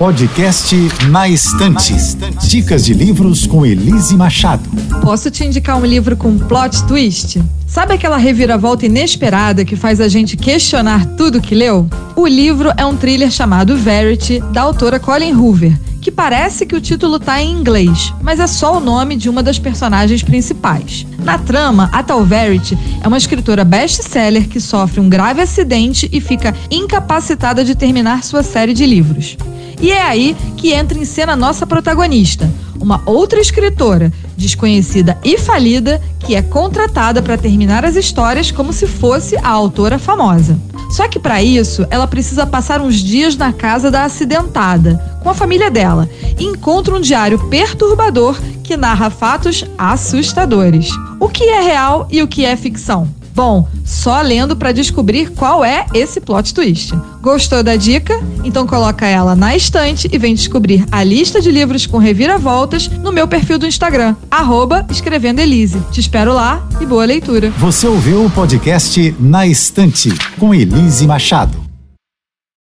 Podcast Na Estante. Dicas de livros com Elise Machado. Posso te indicar um livro com plot twist? Sabe aquela reviravolta inesperada que faz a gente questionar tudo que leu? O livro é um thriller chamado Verity, da autora Colin Hoover, que parece que o título tá em inglês, mas é só o nome de uma das personagens principais. Na trama, a tal Verity é uma escritora best-seller que sofre um grave acidente e fica incapacitada de terminar sua série de livros. E é aí que entra em cena nossa protagonista, uma outra escritora, desconhecida e falida, que é contratada para terminar as histórias como se fosse a autora famosa. Só que para isso, ela precisa passar uns dias na casa da acidentada, com a família dela, e encontra um diário perturbador que narra fatos assustadores. O que é real e o que é ficção? Bom, só lendo para descobrir qual é esse plot twist. Gostou da dica? Então coloca ela na estante e vem descobrir a lista de livros com reviravoltas no meu perfil do Instagram, arroba Escrevendo Elise. Te espero lá e boa leitura. Você ouviu o podcast Na Estante com Elise Machado.